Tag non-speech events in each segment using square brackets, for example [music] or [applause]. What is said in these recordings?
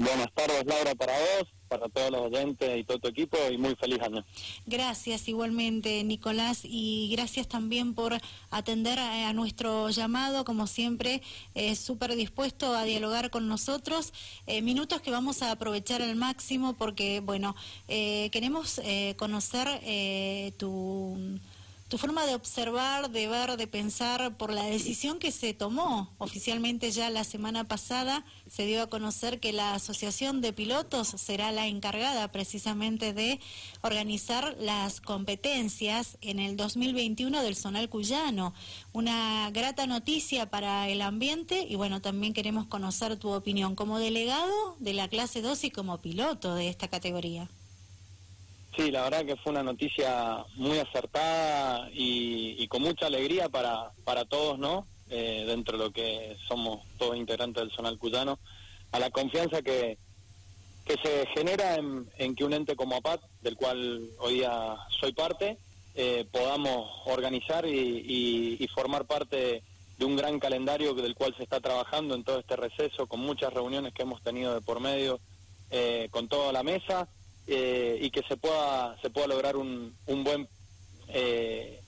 Buenas tardes, Laura, para vos, para todos los oyentes y todo tu equipo, y muy feliz año. Gracias igualmente, Nicolás, y gracias también por atender a, nuestro llamado, como siempre, eh, súper dispuesto a dialogar con nosotros. Eh, minutos que vamos a aprovechar al máximo porque, bueno, eh, queremos conocer tu tu forma de observar, de ver, de pensar por la decisión que se tomó oficialmente ya la semana pasada, se dio a conocer que la Asociación de Pilotos será la encargada precisamente de organizar las competencias en el 2021 del Zonal Cuyano. Una grata noticia para el ambiente y bueno, también queremos conocer tu opinión como delegado de la clase 2 y como piloto de esta categoría. Sí, la verdad que fue una noticia muy acertada y, con mucha alegría para, para todos, ¿no? Eh, dentro de lo que somos todos integrantes del Zonal Cuyano, a la confianza que, que se genera en, que un ente como APAT, del cual hoy día soy parte, eh, podamos organizar y, formar parte de un gran calendario del cual se está trabajando en todo este receso, con muchas reuniones que hemos tenido de por medio, eh, con toda la mesa eh, y que se pueda se pueda lograr un, un buen eh,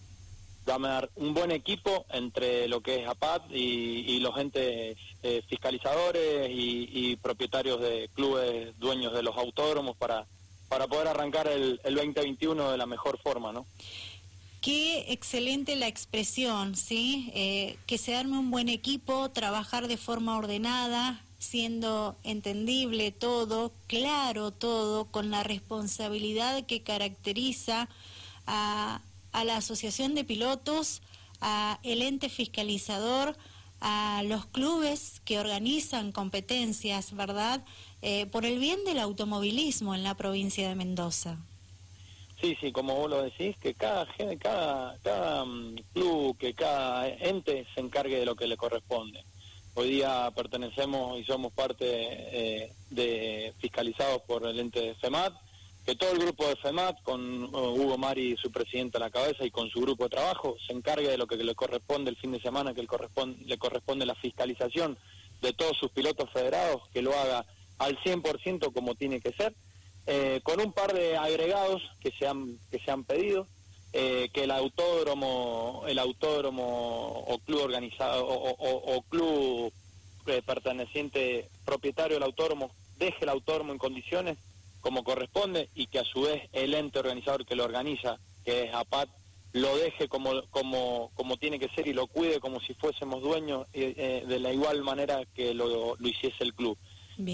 un buen equipo entre lo que es APAT y, los entes eh, fiscalizadores y, propietarios de clubes dueños de los autódromos para para poder arrancar el, el 2021 de la mejor forma, ¿no? Qué excelente la expresión, ¿sí? Eh, que se arme un buen equipo, trabajar de forma ordenada, siendo entendible todo, claro todo, con la responsabilidad que caracteriza a, la Asociación de Pilotos, a el ente fiscalizador, a los clubes que organizan competencias, ¿verdad? Eh, por el bien del automovilismo en la provincia de Mendoza. Sí, sí, como vos lo decís, que cada, cada, cada mm, club, que cada ente se encargue de lo que le corresponde. Hoy día pertenecemos y somos parte eh, de fiscalizados por el ente de FEMAT, que todo el grupo de FEMAT, con uh, Hugo Mari, su presidente a la cabeza, y con su grupo de trabajo, se encargue de lo que le corresponde el fin de semana, que le corresponde, le corresponde la fiscalización de todos sus pilotos federados, que lo haga al 100% como tiene que ser, eh, con un par de agregados que se han, que se han pedido, eh, que el autódromo, el autódromo o club organizado o, club eh, perteneciente propietario del autódromo deje el autódromo en condiciones como corresponde y que a su vez el ente organizador que lo organiza, que es APAT, lo deje como, como, como tiene que ser y lo cuide como si fuésemos dueños eh, de la igual manera que lo, lo hiciese el club.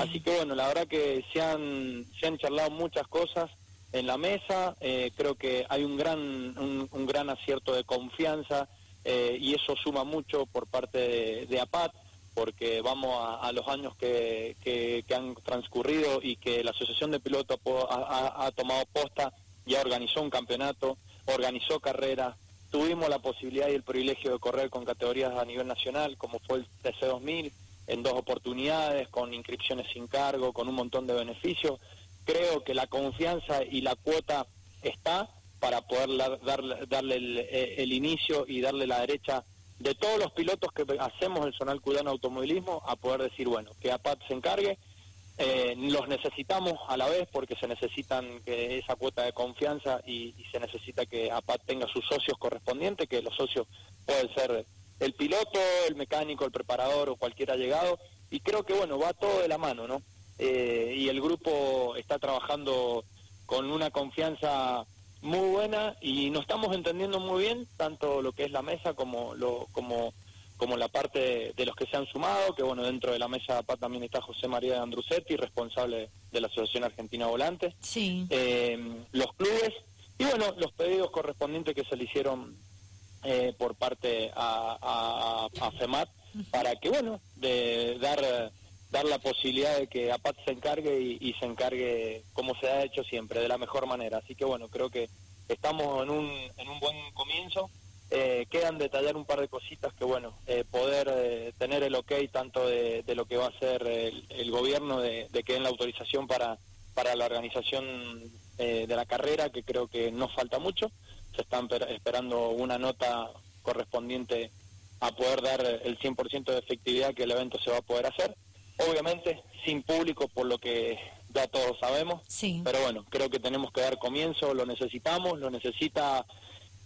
Así que bueno, la verdad que se han, se han charlado muchas cosas, en la mesa. Eh, creo que hay un gran, un, gran acierto de confianza eh, y eso suma mucho por parte de, APAT porque vamos a, los años que, que, han transcurrido y que la Asociación de Pilotos ha, tomado posta, ya organizó un campeonato, organizó carreras, tuvimos la posibilidad y el privilegio de correr con categorías a nivel nacional, como fue el TC2000, en dos oportunidades, con inscripciones sin cargo, con un montón de beneficios creo que la confianza y la cuota está para poder darle eh, el, inicio y darle la derecha de todos los pilotos que hacemos el Zonal Cudano Automovilismo a poder decir, bueno, que APAT se encargue, eh, los necesitamos a la vez porque se necesitan que esa cuota de confianza y, se necesita que APAT tenga sus socios correspondientes, que los socios pueden ser el piloto, el mecánico, el preparador o cualquiera llegado, y creo que bueno, va todo de la mano, ¿no? Eh, y el grupo está trabajando con una confianza muy buena y nos estamos entendiendo muy bien tanto lo que es la mesa como lo como como la parte de los que se han sumado, que bueno, dentro de la mesa también está José María de Andrusetti, responsable de la Asociación Argentina Volante, sí. Eh, los clubes y bueno, los pedidos correspondientes que se le hicieron eh, por parte a, a, a FEMAT para que bueno, de dar dar la posibilidad de que APAT se encargue y, se encargue como se ha hecho siempre, de la mejor manera. Así que bueno, creo que estamos en un, en un buen comienzo. Eh, quedan detallar un par de cositas que bueno, eh, poder eh, tener el ok tanto de, lo que va a hacer el, gobierno de, que den la autorización para, para la organización de la carrera, que creo que no falta mucho. Se están esperando una nota correspondiente a poder dar el 100% de efectividad que el evento se va a poder hacer obviamente sin público por lo que ya todos sabemos, sí. pero bueno, creo que tenemos que dar comienzo, lo necesitamos, lo necesita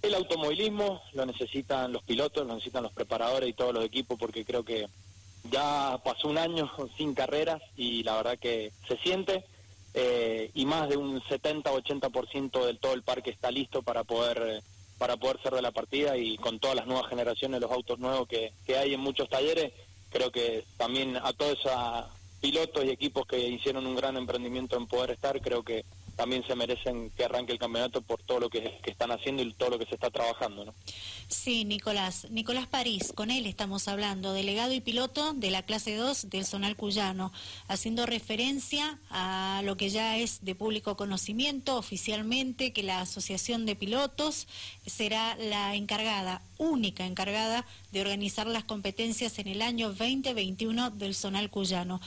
el automovilismo, lo necesitan los pilotos, lo necesitan los preparadores y todos los equipos porque creo que ya pasó un año [laughs] sin carreras y la verdad que se siente eh, y más de un 70-80% del todo el parque está listo para poder para poder ser de la partida y con todas las nuevas generaciones, los autos nuevos que, que hay en muchos talleres, creo que también a todos esos pilotos y equipos que hicieron un gran emprendimiento en poder estar, creo que también se merecen que arranque el campeonato por todo lo que, están haciendo y todo lo que se está trabajando. ¿no? Sí, Nicolás. Nicolás París, con él estamos hablando, delegado y piloto de la clase 2 del Zonal Cuyano, haciendo referencia a lo que ya es de público conocimiento oficialmente, que la Asociación de Pilotos será la encargada, única encargada, de organizar las competencias en el año 2021 del Zonal Cuyano.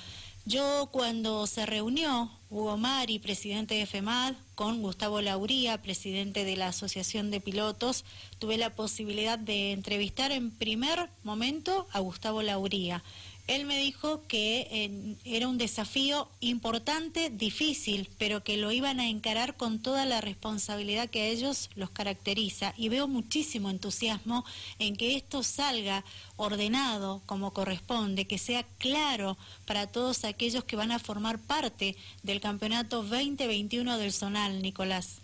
Yo cuando se reunió Hugo Mari, presidente de FEMAD, con Gustavo Lauría, presidente de la Asociación de Pilotos, tuve la posibilidad de entrevistar en primer momento a Gustavo Lauría. Él me dijo que era un desafío importante, difícil, pero que lo iban a encarar con toda la responsabilidad que a ellos los caracteriza. Y veo muchísimo entusiasmo en que esto salga ordenado como corresponde, que sea claro para todos aquellos que van a formar parte del campeonato 2021 del Zonal, Nicolás.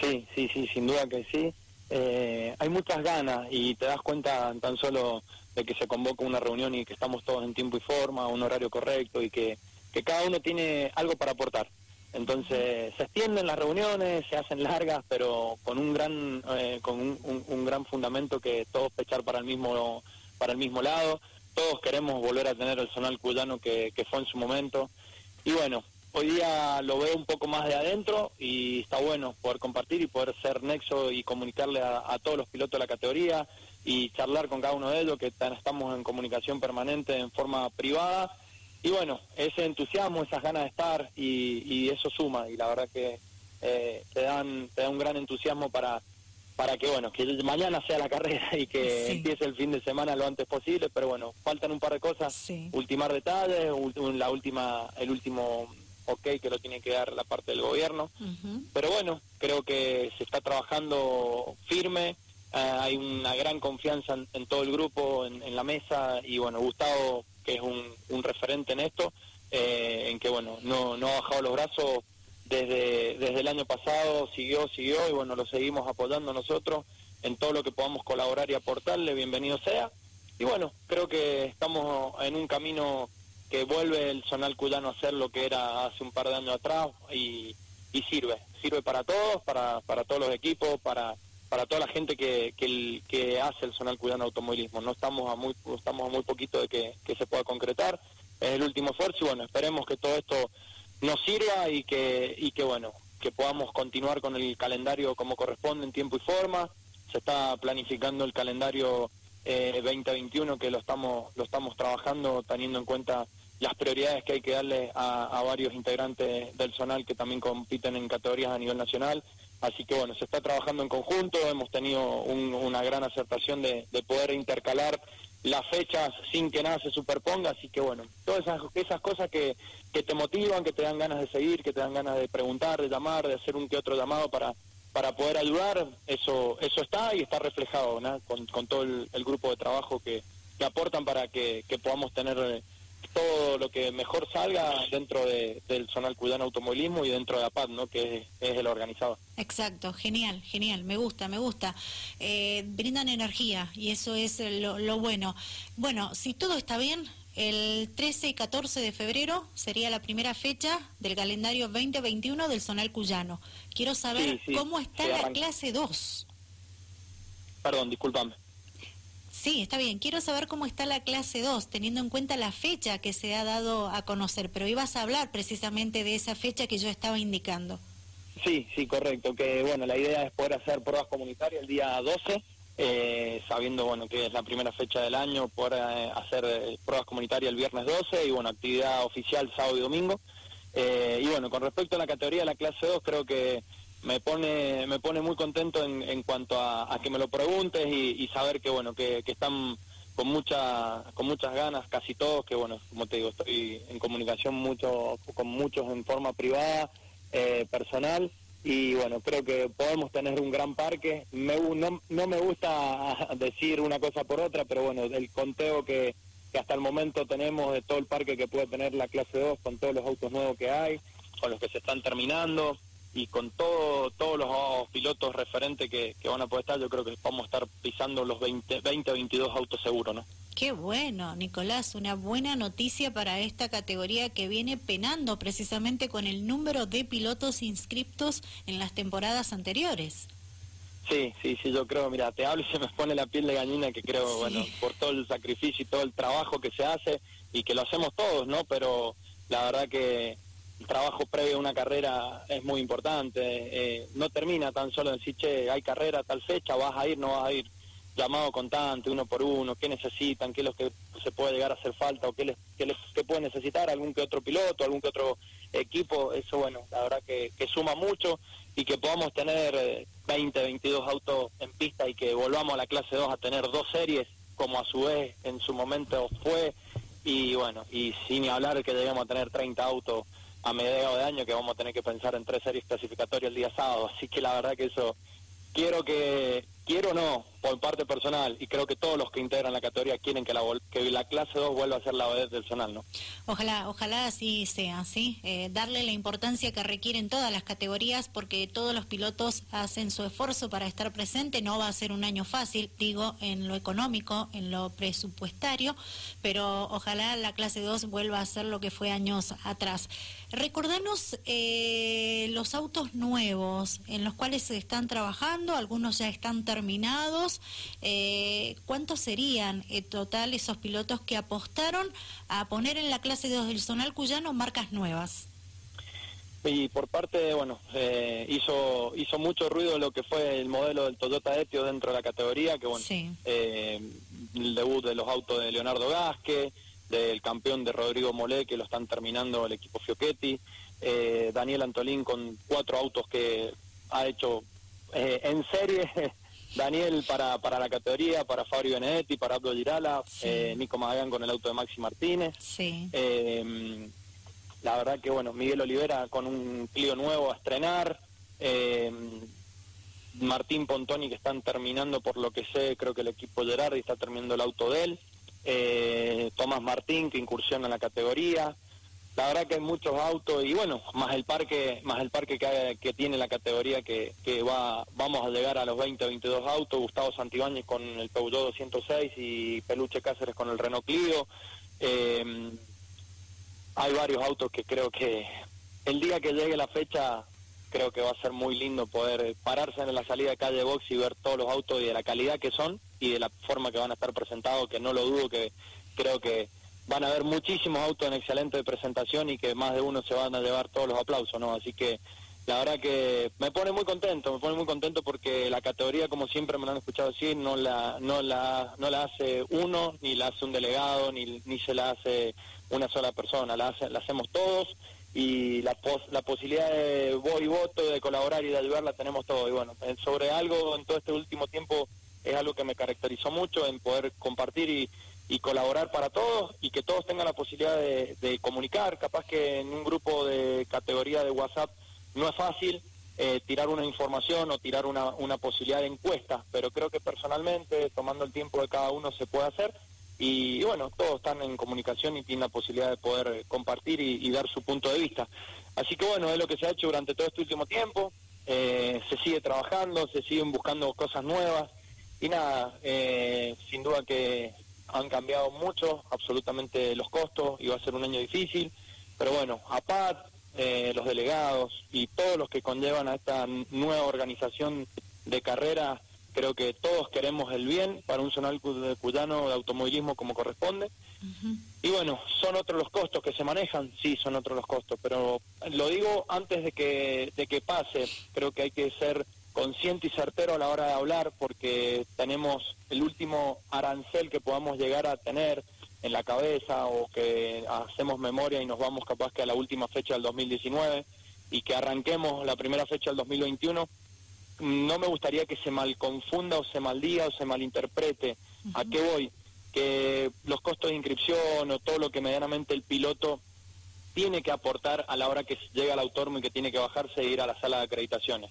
Sí, sí, sí, sin duda que sí. Eh, hay muchas ganas y te das cuenta tan solo de que se convoca una reunión y que estamos todos en tiempo y forma, un horario correcto y que, que cada uno tiene algo para aportar. Entonces se extienden las reuniones, se hacen largas, pero con un gran eh, con un, gran fundamento que todos pechar para el mismo para el mismo lado. Todos queremos volver a tener el zonal cuyano que, que fue en su momento. Y bueno, hoy día lo veo un poco más de adentro y está bueno poder compartir y poder ser nexo y comunicarle a todos los pilotos de la categoría, y charlar con cada uno de ellos, que estamos en comunicación permanente en forma privada. Y bueno, ese entusiasmo, esas ganas de estar y, eso suma y la verdad que eh, te, dan, te da un gran entusiasmo para, para que bueno que mañana sea la carrera y que empiece el fin de semana lo antes posible pero bueno faltan un par de cosas. Ultimar detalles la última el último ok que lo tiene que dar la parte del gobierno. Pero bueno creo que se está trabajando firme eh, hay una gran confianza en, todo el grupo, en, la mesa, y bueno, Gustavo, que es un, referente en esto, eh, en que bueno, no, no ha bajado los brazos desde, desde el año pasado, siguió, siguió, y bueno, lo seguimos apoyando nosotros en todo lo que podamos colaborar y aportarle, bienvenido sea. Y bueno, creo que estamos en un camino que vuelve el Zonal Cuyano a ser lo que era hace un par de años atrás y, y sirve, sirve para todos, para, para todos los equipos, para para toda la gente que, que, que hace el zonal cuidando automovilismo. No estamos a muy estamos a muy poquito de que, se pueda concretar. Es el último esfuerzo y bueno, esperemos que todo esto nos sirva y que y que bueno, que podamos continuar con el calendario como corresponde en tiempo y forma. Se está planificando el calendario eh, 2021 que lo estamos lo estamos trabajando teniendo en cuenta las prioridades que hay que darle a, a varios integrantes del zonal que también compiten en categorías a nivel nacional Así que bueno, se está trabajando en conjunto, hemos tenido una gran acertación de, poder intercalar las fechas sin que nada se superponga, así que bueno, todas esas, esas cosas que, que te motivan, que te dan ganas de seguir, que te dan ganas de preguntar, de llamar, de hacer un que otro llamado para, para poder ayudar, eso, eso está y está reflejado con, con todo el, grupo de trabajo que, que aportan para que, que podamos tener todo lo que mejor salga dentro del Zonal Cuyano Automovilismo y dentro de APAD, ¿no? que es, el organizador. Exacto, genial, genial, me gusta, me gusta. Eh, brindan energía y eso es lo, bueno. Bueno, si todo está bien, el 13 y 14 de febrero sería la primera fecha del calendario 2021 del Zonal Cuyano. Quiero saber cómo está la clase 2. Perdón, discúlpame. Sí, está bien. Quiero saber cómo está la clase 2, teniendo en cuenta la fecha que se ha dado a conocer, pero ibas a hablar precisamente de esa fecha que yo estaba indicando. Sí, sí, correcto. Que bueno, la idea es poder hacer pruebas comunitarias el día 12, eh, sabiendo bueno que es la primera fecha del año, poder eh, hacer eh, pruebas comunitarias el viernes 12 y bueno, actividad oficial sábado y domingo. y bueno, con respecto a la categoría de la clase 2, creo que me pone me pone muy contento en, en cuanto a, que me lo preguntes y, saber que bueno que, están con mucha con muchas ganas casi todos que bueno como te digo estoy en comunicación mucho con muchos en forma privada eh, personal y bueno creo que podemos tener un gran parque. Me, no, no me gusta [laughs] decir una cosa por otra pero bueno el conteo que, que hasta el momento tenemos de todo el parque que puede tener la clase 2 con todos los autos nuevos que hay con los que se están terminando y con todo, todos los pilotos referentes que, van a poder estar, yo creo que vamos a estar pisando los 20, 20 22 autos seguros, ¿no? Qué bueno, Nicolás, una buena noticia para esta categoría que viene penando precisamente con el número de pilotos inscriptos en las temporadas anteriores. Sí, sí, sí, yo creo, mira, te hablo y se me pone la piel de gallina que creo, bueno, por todo el sacrificio y todo el trabajo que se hace y que lo hacemos todos, ¿no? Pero la verdad que el trabajo previo a una carrera es muy importante. Eh, no termina tan solo en decir, che, hay carrera tal fecha, vas a ir, no vas a ir. Llamado constante, uno por uno, qué necesitan, qué es lo que se puede llegar a hacer falta o qué, les, qué, les, qué puede necesitar algún que otro piloto, algún que otro equipo. Eso, bueno, la verdad que, que suma mucho y que podamos tener 20, eh, 22 autos en pista y que volvamos a la clase 2 a tener dos series, como a su vez en su momento fue. Y bueno, y sin hablar que debemos tener 30 autos a mediados de año que vamos a tener que pensar en tres series clasificatorias el día sábado. Así que la verdad que eso quiero que, quiero no, por parte personal, y creo que todos los que integran la categoría quieren que la, que la clase 2 vuelva a ser la OED del zonal, ¿no? Ojalá, ojalá así sea, ¿sí? Eh, darle la importancia que requieren todas las categorías, porque todos los pilotos hacen su esfuerzo para estar presente, no va a ser un año fácil, digo, en lo económico, en lo presupuestario, pero ojalá la clase 2 vuelva a ser lo que fue años atrás. Recordanos eh, los autos nuevos en los cuales se están trabajando, algunos ya están terminados. Eh, ¿Cuántos serían en total esos pilotos que apostaron a poner en la clase 2 del Zonal Cuyano marcas nuevas? Y por parte, bueno, eh, hizo hizo mucho ruido lo que fue el modelo del Toyota Etio dentro de la categoría, que bueno, el debut de los autos de Leonardo Gasque, del campeón de Rodrigo Molé, que lo están terminando el equipo Fiochetti, eh, Daniel Antolín con cuatro autos que ha hecho eh, en serie, Daniel para, para la categoría, para Fabio Benedetti, para Abdo Girala, eh, Nico Magán con el auto de Maxi Martínez. la verdad que bueno, Miguel Olivera con un Clio nuevo a estrenar. Martín Pontoni que están terminando por lo que sé, creo que el equipo Gerardi está terminando el auto de él eh, Tomás Martín que incursiona en la categoría. La verdad que hay muchos autos y bueno, más el parque, más el parque que, que tiene la categoría que, que va, vamos a llegar a los 20 22 autos, Gustavo Santibáñez con el Peugeot 206 y Peluche Cáceres con el Renault Clio. Eh, hay varios autos que creo que el día que llegue la fecha creo que va a ser muy lindo poder pararse en la salida de calle Box y ver todos los autos y de la calidad que son y de la forma que van a estar presentados, que no lo dudo, que creo que van a haber muchísimos autos en excelente presentación y que más de uno se van a llevar todos los aplausos, ¿no? Así que la verdad que me pone muy contento, me pone muy contento porque la categoría, como siempre me lo han escuchado decir, no la, no la, no la hace uno, ni la hace un delegado, ni, ni se la hace una sola persona, la, hace, la hacemos todos y la, la posibilidad de voy y voto, de colaborar y de ayudarla tenemos todo. Y bueno, sobre algo en todo este último tiempo es algo que me caracterizó mucho en poder compartir y, y colaborar para todos y que todos tengan la posibilidad de, de, comunicar. Capaz que en un grupo de categoría de WhatsApp no es fácil eh, tirar una información o tirar una, una posibilidad de encuesta, pero creo que personalmente, tomando el tiempo de cada uno, se puede hacer. Y, bueno, todos están en comunicación y tienen la posibilidad de poder compartir y, y, dar su punto de vista. Así que bueno, es lo que se ha hecho durante todo este último tiempo. Eh, se sigue trabajando, se siguen buscando cosas nuevas y nada, eh, sin duda que han cambiado mucho, absolutamente los costos, y va a ser un año difícil, pero bueno, APAT, eh, los delegados y todos los que conllevan a esta nueva organización de carrera, creo que todos queremos el bien para un zonal cuyano de automovilismo como corresponde. Y bueno, son otros los costos que se manejan, sí, son otros los costos, pero lo digo antes de que, de que pase, creo que hay que ser consciente y certero a la hora de hablar porque tenemos el último arancel que podamos llegar a tener en la cabeza o que hacemos memoria y nos vamos capaz que a la última fecha del 2019 y que arranquemos la primera fecha del 2021, no me gustaría que se mal confunda o se maldiga o se malinterprete. ¿A qué voy? que los costos de inscripción o todo lo que medianamente el piloto tiene que aportar a la hora que llega al autónomo y que tiene que bajarse e ir a la sala de acreditaciones.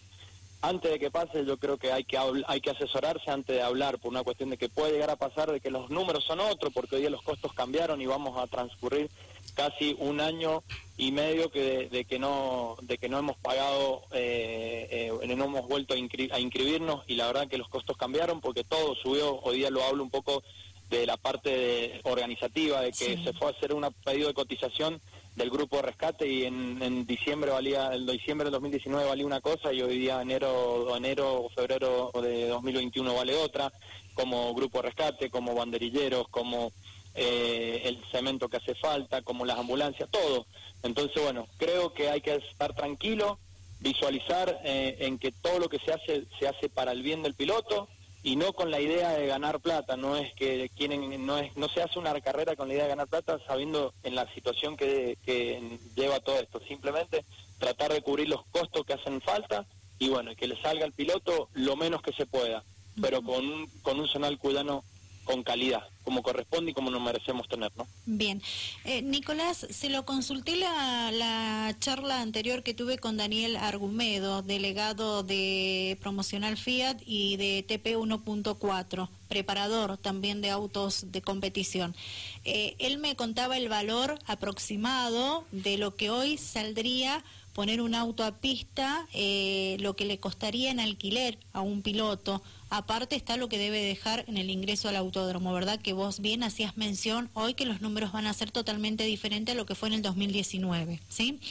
Antes de que pase, yo creo que hay que hay que asesorarse antes de hablar por una cuestión de que puede llegar a pasar de que los números son otros, porque hoy día los costos cambiaron y vamos a transcurrir casi un año y medio que de, que no de que no hemos pagado eh, eh, no hemos vuelto a, inscribirnos y la verdad que los costos cambiaron porque todo subió. Hoy día lo hablo un poco de la parte organizativa de que se fue a hacer un pedido de cotización del grupo de rescate y en, diciembre valía, el diciembre del 2019 valía una cosa y hoy día enero, enero o febrero de 2021 vale otra, como grupo de rescate, como banderilleros, como eh, el cemento que hace falta, como las ambulancias, todo. Entonces, bueno, creo que hay que estar tranquilo, visualizar eh, en que todo lo que se hace se hace para el bien del piloto, y no con la idea de ganar plata, no es que quieren, no es, no se hace una carrera con la idea de ganar plata sabiendo en la situación que, que lleva todo esto, simplemente tratar de cubrir los costos que hacen falta y bueno, que le salga al piloto lo menos que se pueda, pero con un, con un zonal cudano con calidad, como corresponde y como nos merecemos tener, ¿no? Bien. Eh, Nicolás, se lo consulté la, la charla anterior que tuve con Daniel Argumedo, delegado de Promocional Fiat y de TP 1.4, preparador también de autos de competición. Eh, él me contaba el valor aproximado de lo que hoy saldría poner un auto a pista, eh, lo que le costaría en alquiler a un piloto. Aparte está lo que debe dejar en el ingreso al autódromo, ¿verdad? Que vos bien hacías mención hoy que los números van a ser totalmente diferentes a lo que fue en el 2019, ¿sí?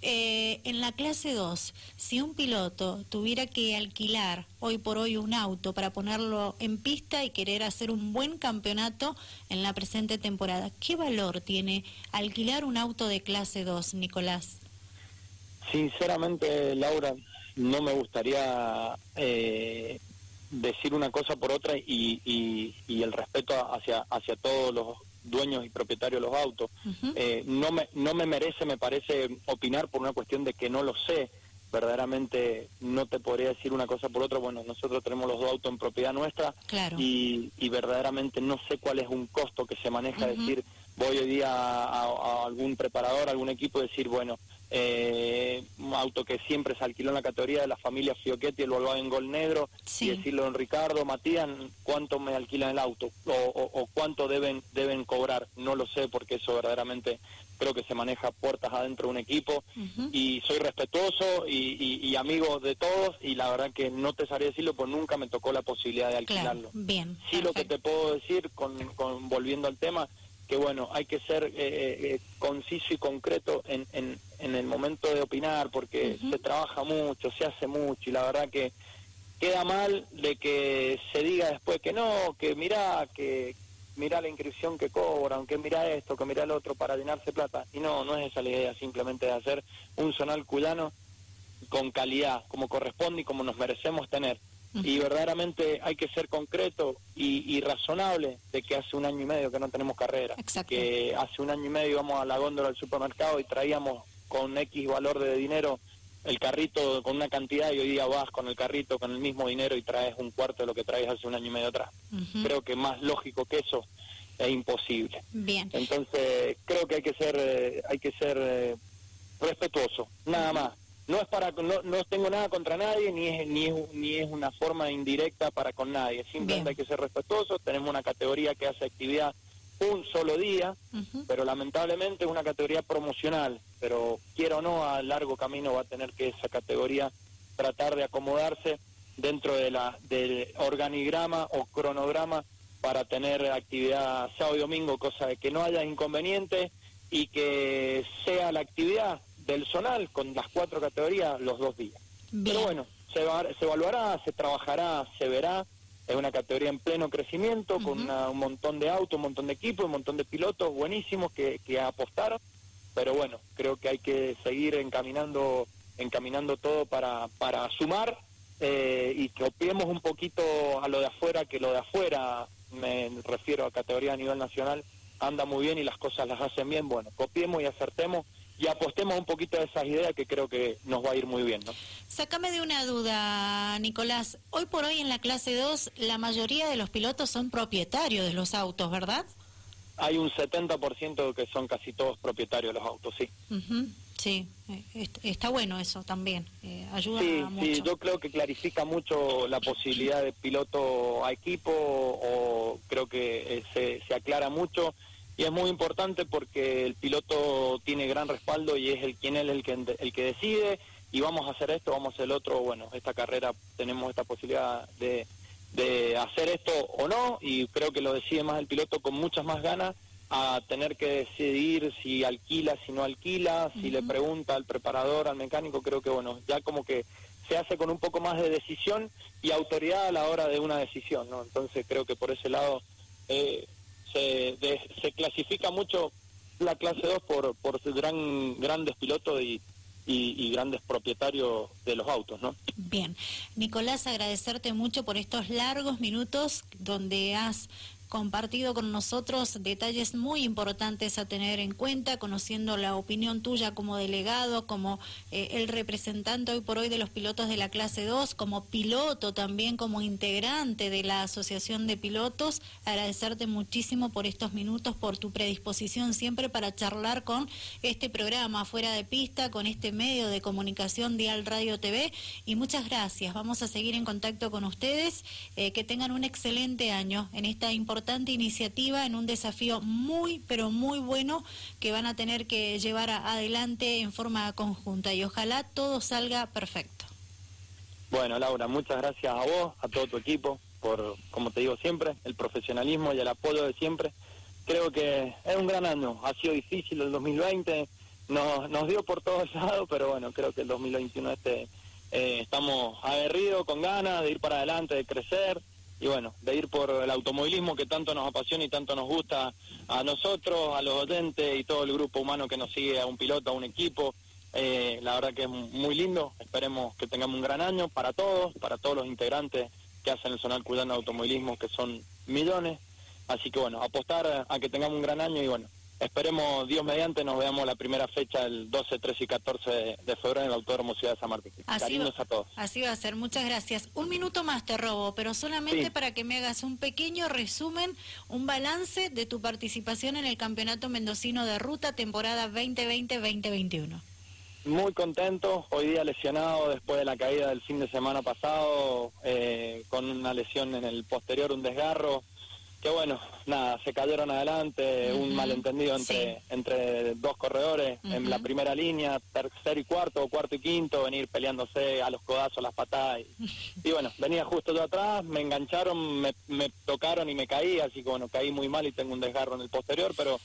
Eh, en la clase 2, si un piloto tuviera que alquilar hoy por hoy un auto para ponerlo en pista y querer hacer un buen campeonato en la presente temporada, ¿qué valor tiene alquilar un auto de clase 2, Nicolás? Sinceramente, Laura, no me gustaría eh, decir una cosa por otra y, y, el respeto hacia, hacia todos los dueños y propietarios de los autos. Eh, no, me, no me merece, me parece, opinar por una cuestión de que no lo sé. Verdaderamente no te podría decir una cosa por otra. Bueno, nosotros tenemos los dos autos en propiedad nuestra y, y verdaderamente no sé cuál es un costo que se maneja. Decir, voy hoy día a, a, algún preparador, a algún equipo, decir, bueno, eh, un auto que siempre se alquiló en la categoría de la familia Fiochetti, el en Gol Negro, y decirle a Ricardo, Matías, ¿cuánto me alquilan el auto? O, cuánto deben, deben cobrar? No lo sé, porque eso verdaderamente creo que se maneja puertas adentro de un equipo, y soy respetuoso y, amigo de todos, y la verdad que no te sabría decirlo, pues nunca me tocó la posibilidad de alquilarlo. bien. Sí, lo que te puedo decir, con, volviendo al tema, que bueno, hay que ser eh, eh, eh, conciso y concreto en, en, en, el momento de opinar, porque se trabaja mucho, se hace mucho, y la verdad que queda mal de que se diga después que no, que mirá, que mirá la inscripción que cobran, que mirá esto, que mirá el otro para llenarse plata. Y no, no es esa la idea, simplemente de hacer un zonal cuyano con calidad, como corresponde y como nos merecemos tener y verdaderamente hay que ser concreto y, razonable de que hace un año y medio que no tenemos carrera, que hace un año y medio íbamos a la góndola del supermercado y traíamos con X valor de dinero el carrito con una cantidad y hoy día vas con el carrito con el mismo dinero y traes un cuarto de lo que traes hace un año y medio atrás. Creo que más lógico que eso es imposible. Bien. Entonces creo que hay que ser eh, hay que ser eh, respetuoso, nada más no es para no, no tengo nada contra nadie ni es ni es ni es una forma indirecta para con nadie. Simplemente hay que ser respetuoso tenemos una categoría que hace actividad un solo día pero lamentablemente es una categoría promocional. Pero quiero o no a largo camino va a tener que esa categoría tratar de acomodarse dentro de la del organigrama o cronograma para tener actividad sábado y domingo cosa de que no haya inconvenientes y que sea la actividad del zonal con las cuatro categorías los dos días. Pero bueno, se, se evaluará, se trabajará, se verá. Es una categoría en pleno crecimiento, con un montón de autos, un montón de equipos, un montón de pilotos buenísimos que, que apostaron. Pero bueno, creo que hay que seguir encaminando, encaminando todo para, para sumar eh, y que copiemos un poquito a lo de afuera, que lo de afuera, me refiero a categoría a nivel nacional, anda muy bien y las cosas las hacen bien. Bueno, copiemos y acertemos y apostemos un poquito a esas ideas que creo que nos va a ir muy bien. ¿no? Sácame de una duda, Nicolás. Hoy por hoy en la clase 2 la mayoría de los pilotos son propietarios de los autos, ¿verdad? Hay un 70% que son casi todos propietarios de los autos, sí. Sí, eh, está bueno eso también, eh, ayuda sí, mucho. Sí, yo creo que clarifica mucho la posibilidad de piloto a equipo, o creo que eh, se, se aclara mucho y es muy importante porque el piloto tiene gran respaldo y es el quien es el que el que decide y vamos a hacer esto, vamos a hacer el otro, bueno, esta carrera tenemos esta posibilidad de, de hacer esto o no y creo que lo decide más el piloto con muchas más ganas a tener que decidir si alquila, si no alquila, si le pregunta al preparador, al mecánico, creo que bueno, ya como que se hace con un poco más de decisión y autoridad a la hora de una decisión, ¿no? Entonces creo que por ese lado eh, se, se clasifica mucho la clase 2 por, por gran, grandes pilotos y, y, grandes propietarios de los autos, ¿no? Bien. Nicolás, agradecerte mucho por estos largos minutos donde has compartido con nosotros detalles muy importantes a tener en cuenta, conociendo la opinión tuya como delegado, como eh, el representante hoy por hoy de los pilotos de la clase 2, como piloto también, como integrante de la Asociación de Pilotos. Agradecerte muchísimo por estos minutos, por tu predisposición siempre para charlar con este programa fuera de pista, con este medio de comunicación Dial Radio TV. Y muchas gracias. Vamos a seguir en contacto con ustedes. Eh, que tengan un excelente año en esta importante importante iniciativa en un desafío muy, pero muy bueno que van a tener que llevar adelante en forma conjunta y ojalá todo salga perfecto. Bueno, Laura, muchas gracias a vos, a todo tu equipo, por, como te digo siempre, el profesionalismo y el apoyo de siempre. Creo que es un gran año, ha sido difícil el 2020, nos, nos dio por todos [laughs] lados, pero bueno, creo que el 2021 este eh, estamos aguerridos, con ganas de ir para adelante, de crecer y bueno, de ir por el automovilismo que tanto nos apasiona y tanto nos gusta a nosotros, a los oyentes y todo el grupo humano que nos sigue, a un piloto, a un equipo. Eh, la verdad que es muy lindo, esperemos que tengamos un gran año para todos, para todos los integrantes que hacen el Zonal Cuyano Automovilismo, que son millones. Así que bueno, apostar a que tengamos un gran año y bueno, Esperemos, Dios mediante, nos veamos la primera fecha el 12, 13 y 14 de, febrero en el Autódromo Ciudad de San Martín. Así va, a todos. Así va a ser, muchas gracias. Un minuto más te robo, pero solamente para que me hagas un pequeño resumen, un balance de tu participación en el Campeonato Mendocino de Ruta temporada 2020-2021. Muy contento, hoy día lesionado después de la caída del fin de semana pasado, eh, con una lesión en el posterior, un desgarro que bueno, nada, se cayeron adelante, un malentendido entre, entre dos corredores en la primera línea, tercer y cuarto, o cuarto y quinto, venir peleándose a los codazos, las patadas. [laughs] Y, bueno, venía justo yo atrás, me engancharon, me, me, tocaron y me caí, así que bueno, caí muy mal y tengo un desgarro en el posterior, pero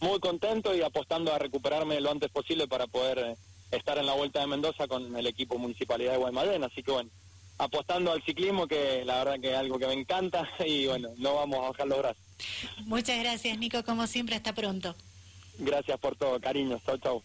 muy contento y apostando a recuperarme lo antes posible para poder eh, estar en la Vuelta de Mendoza con el equipo Municipalidad de Guaymallén, así que bueno apostando al ciclismo, que la verdad que es algo que me encanta [laughs] y bueno, no vamos a bajar los brazos. Muchas gracias, Nico, como siempre, hasta pronto. Gracias por todo, cariño, chau, chau.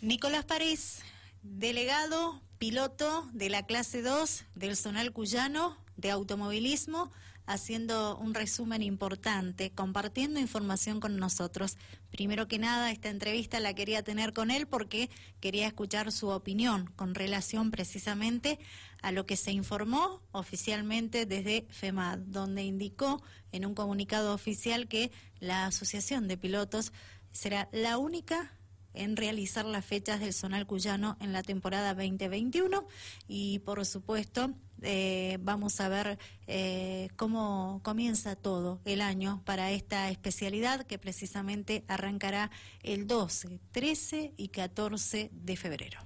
Nicolás París, delegado, piloto de la clase 2 del Zonal Cuyano de Automovilismo haciendo un resumen importante, compartiendo información con nosotros. Primero que nada, esta entrevista la quería tener con él porque quería escuchar su opinión con relación precisamente a lo que se informó oficialmente desde FEMAD, donde indicó en un comunicado oficial que la Asociación de Pilotos será la única en realizar las fechas del Zonal Cuyano en la temporada 2021 y por supuesto eh, vamos a ver eh, cómo comienza todo el año para esta especialidad que precisamente arrancará el 12, 13 y 14 de febrero.